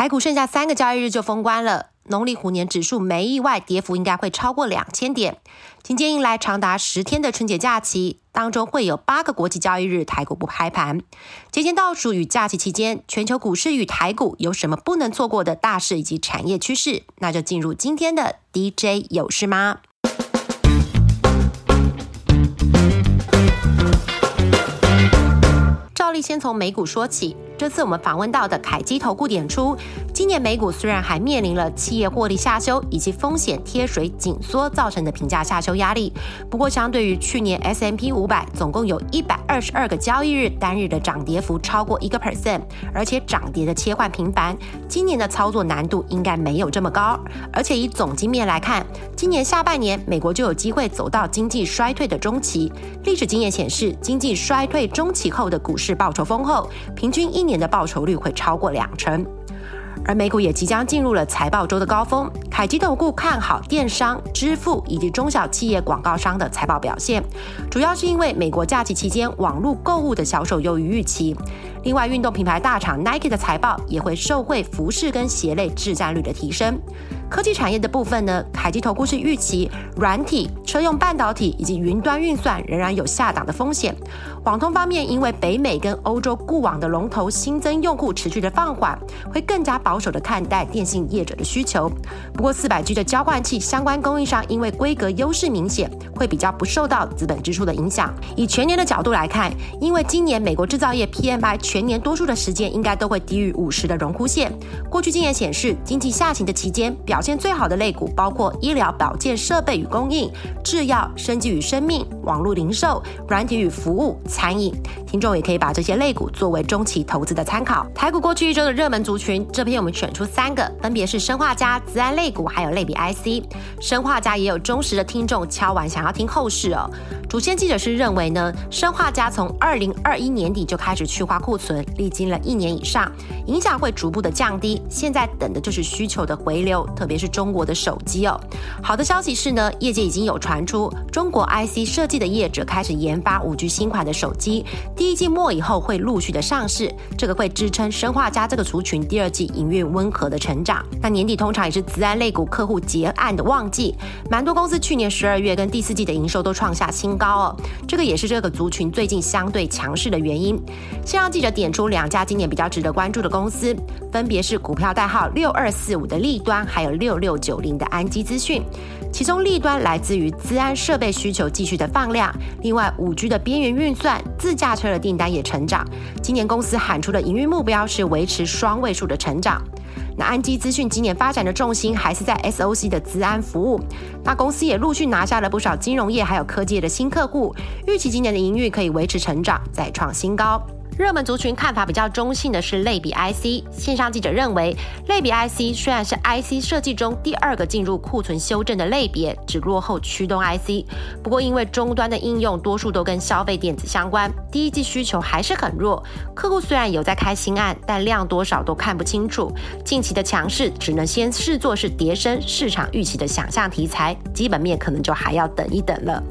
台股剩下三个交易日就封关了，农历虎年指数没意外，跌幅应该会超过两千点。紧接迎来长达十天的春节假期，当中会有八个国际交易日台股不开盘。节前倒数与假期期间，全球股市与台股有什么不能错过的大事以及产业趋势？那就进入今天的 DJ 有事吗？照例先从美股说起。这次我们访问到的凯基投顾点出，今年美股虽然还面临了企业获利下修以及风险贴水紧缩造成的评价下修压力，不过相对于去年 S M P 五百总共有一百二十二个交易日单日的涨跌幅超过一个 percent，而且涨跌的切换频繁，今年的操作难度应该没有这么高。而且以总经面来看，今年下半年美国就有机会走到经济衰退的中期。历史经验显示，经济衰退中期后的股市报酬丰厚，平均一年年的报酬率会超过两成，而美股也即将进入了财报周的高峰。凯基投顾看好电商、支付以及中小企业广告商的财报表现，主要是因为美国假期期间网络购物的销售优于预期。另外，运动品牌大厂 Nike 的财报也会受惠服饰跟鞋类市占率的提升。科技产业的部分呢，凯基投顾是预期软体、车用半导体以及云端运算仍然有下档的风险。网通方面，因为北美跟欧洲固网的龙头新增用户持续的放缓，会更加保守的看待电信业者的需求。不过，四百 G 的交换器相关供应商因为规格优势明显，会比较不受到资本支出的影响。以全年的角度来看，因为今年美国制造业 PMI 全年多数的时间应该都会低于五十的荣枯线。过去经验显示，经济下行的期间表现最好的类股包括医疗保健设备与供应、制药、生技与生命、网络零售、软体与服务、餐饮。听众也可以把这些类股作为中期投资的参考。台股过去一周的热门族群，这篇我们选出三个，分别是生化家、资安类股，还有类比 IC。生化家也有忠实的听众敲完想要听后市哦。主线记者是认为呢，生化家从二零二一年底就开始去化库存，历经了一年以上，影响会逐步的降低。现在等的就是需求的回流，特别是中国的手机哦。好的消息是呢，业界已经有传出中国 IC 设计的业者开始研发五 G 新款的手机，第一季末以后会陆续的上市，这个会支撑生化家这个族群第二季营运温和的成长。那年底通常也是自然类股客户结案的旺季，蛮多公司去年十二月跟第四季的营收都创下新高哦，这个也是这个族群最近相对强势的原因。先让记者点出两家今年比较值得关注的公司，分别是股票代号六二四五的立端，还有。六六九零的安基资讯，其中利端来自于资安设备需求继续的放量，另外五 G 的边缘运算、自驾车的订单也成长。今年公司喊出的营运目标是维持双位数的成长。那安基资讯今年发展的重心还是在 SOC 的资安服务。那公司也陆续拿下了不少金融业还有科技的新客户，预期今年的营运可以维持成长，再创新高。热门族群看法比较中性的是类比 IC，线上记者认为，类比 IC 虽然是 IC 设计中第二个进入库存修正的类别，只落后驱动 IC。不过因为终端的应用多数都跟消费电子相关，第一季需求还是很弱。客户虽然有在开新案，但量多少都看不清楚。近期的强势只能先视作是叠升市场预期的想象题材，基本面可能就还要等一等了。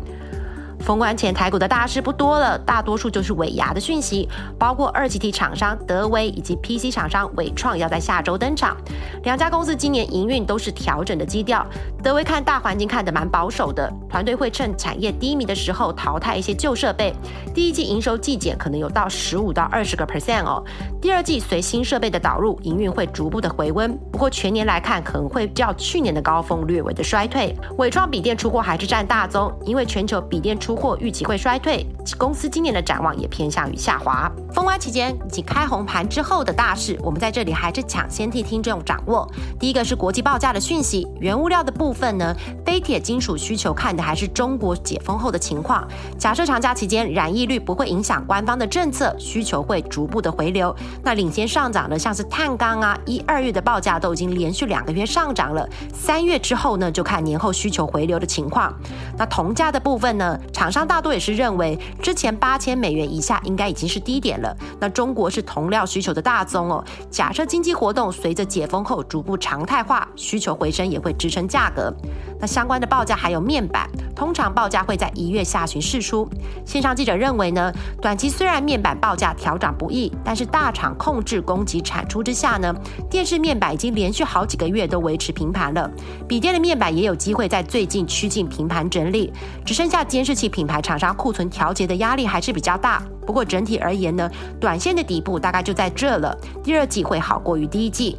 封关前，台股的大事不多了，大多数就是尾牙的讯息，包括二级体厂商德威以及 PC 厂商伟创要在下周登场。两家公司今年营运都是调整的基调，德威看大环境看得蛮保守的，团队会趁产业低迷的时候淘汰一些旧设备，第一季营收季减可能有到十五到二十个 percent 哦。第二季随新设备的导入，营运会逐步的回温，不过全年来看可能会较去年的高峰略微的衰退。伟创笔电出货还是占大宗，因为全球笔电出出货预期会衰退，公司今年的展望也偏向于下滑。封关期间以及开红盘之后的大事，我们在这里还是抢先替听众掌握。第一个是国际报价的讯息，原物料的部分呢，非铁金属需求看的还是中国解封后的情况。假设长假期间染疫率不会影响官方的政策，需求会逐步的回流。那领先上涨的像是碳钢啊，一二月的报价都已经连续两个月上涨了，三月之后呢，就看年后需求回流的情况。那铜价的部分呢？厂商大多也是认为，之前八千美元以下应该已经是低点了。那中国是铜料需求的大宗哦。假设经济活动随着解封后逐步常态化，需求回升也会支撑价格。那相关的报价还有面板，通常报价会在一月下旬释出。线上记者认为呢，短期虽然面板报价调涨不易，但是大厂控制供给产出之下呢，电视面板已经连续好几个月都维持平盘了。笔电的面板也有机会在最近趋近平盘整理，只剩下监视器品牌厂商库存调节的压力还是比较大。不过整体而言呢，短线的底部大概就在这了，第二季会好过于第一季。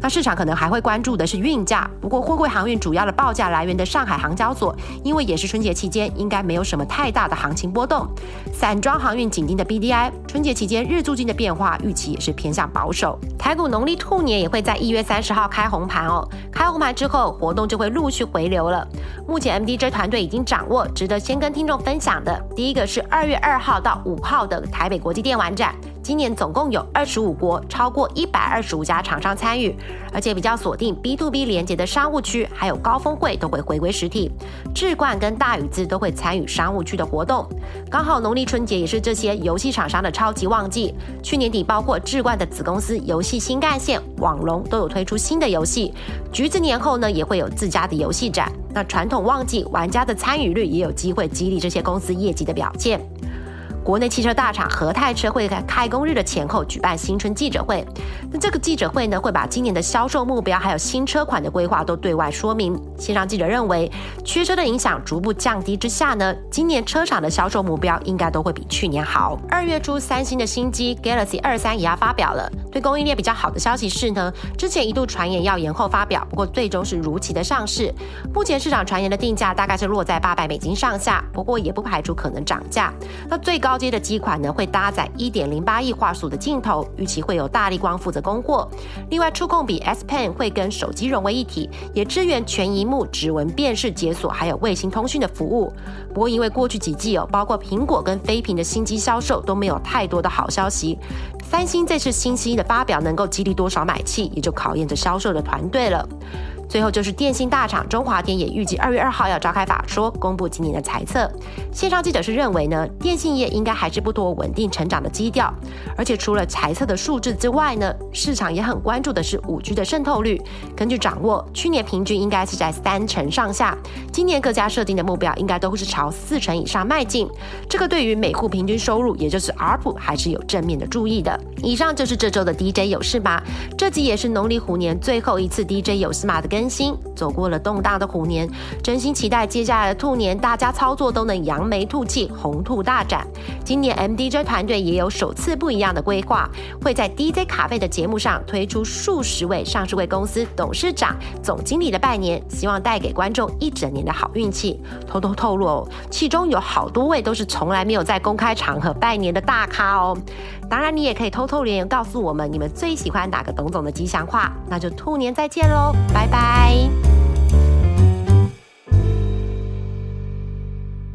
那市场可能还会关注的是运价，不过货柜航运主要的报价来源的上海航交所，因为也是春节期间，应该没有什么太大的行情波动。散装航运紧盯的 BDI，春节期间日租金的变化预期也是偏向保守。台股农历兔年也会在一月三十号开红盘哦，开红盘之后活动就会陆续回流了。目前 MDJ 团队已经掌握，值得先跟听众分享的，第一个是二月二号到五号的台北国际电玩展。今年总共有二十五国，超过一百二十五家厂商参与，而且比较锁定 B to B 连接的商务区，还有高峰会都会回归实体。智冠跟大宇资都会参与商务区的活动。刚好农历春节也是这些游戏厂商的超级旺季。去年底，包括智冠的子公司游戏新干线、网龙都有推出新的游戏。橘子年后呢，也会有自家的游戏展。那传统旺季，玩家的参与率也有机会激励这些公司业绩的表现。国内汽车大厂和泰车会在开工日的前后举办新春记者会。那这个记者会呢，会把今年的销售目标还有新车款的规划都对外说明。线上记者认为，缺车的影响逐步降低之下呢，今年车厂的销售目标应该都会比去年好。二月初，三星的新机 Galaxy 二三也要发表了。对供应链比较好的消息是呢，之前一度传言要延后发表，不过最终是如期的上市。目前市场传言的定价大概是落在八百美金上下，不过也不排除可能涨价。那最高阶的机款呢，会搭载一点零八亿画素的镜头，预期会有大力光负责供货。另外，触控笔 S Pen 会跟手机融为一体，也支援全荧幕指纹辨识解锁，还有卫星通讯的服务。不过因为过去几季哦，包括苹果跟飞屏的新机销售都没有太多的好消息。三星这次新机的发表能够激励多少买气，也就考验着销售的团队了。最后就是电信大厂中华电也预计二月二号要召开法说，公布今年的财测。线上记者是认为呢，电信业应该还是不多稳定成长的基调。而且除了财测的数字之外呢，市场也很关注的是五 G 的渗透率。根据掌握，去年平均应该是在三成上下，今年各家设定的目标应该都会是朝四成以上迈进。这个对于每户平均收入，也就是 RPU，还是有正面的注意的。以上就是这周的 DJ 有事吗？这集也是农历虎年最后一次 DJ 有事吗的跟。更新走过了动荡的虎年，真心期待接下来的兔年，大家操作都能扬眉吐气，红兔大展。今年 MDJ 团队也有首次不一样的规划，会在 DJ 卡贝的节目上推出数十位上市位公司董事长、总经理的拜年，希望带给观众一整年的好运气。偷偷透露哦，其中有好多位都是从来没有在公开场合拜年的大咖哦。当然，你也可以偷偷留言告诉我们，你们最喜欢哪个董总的吉祥话？那就兔年再见喽，拜拜拜。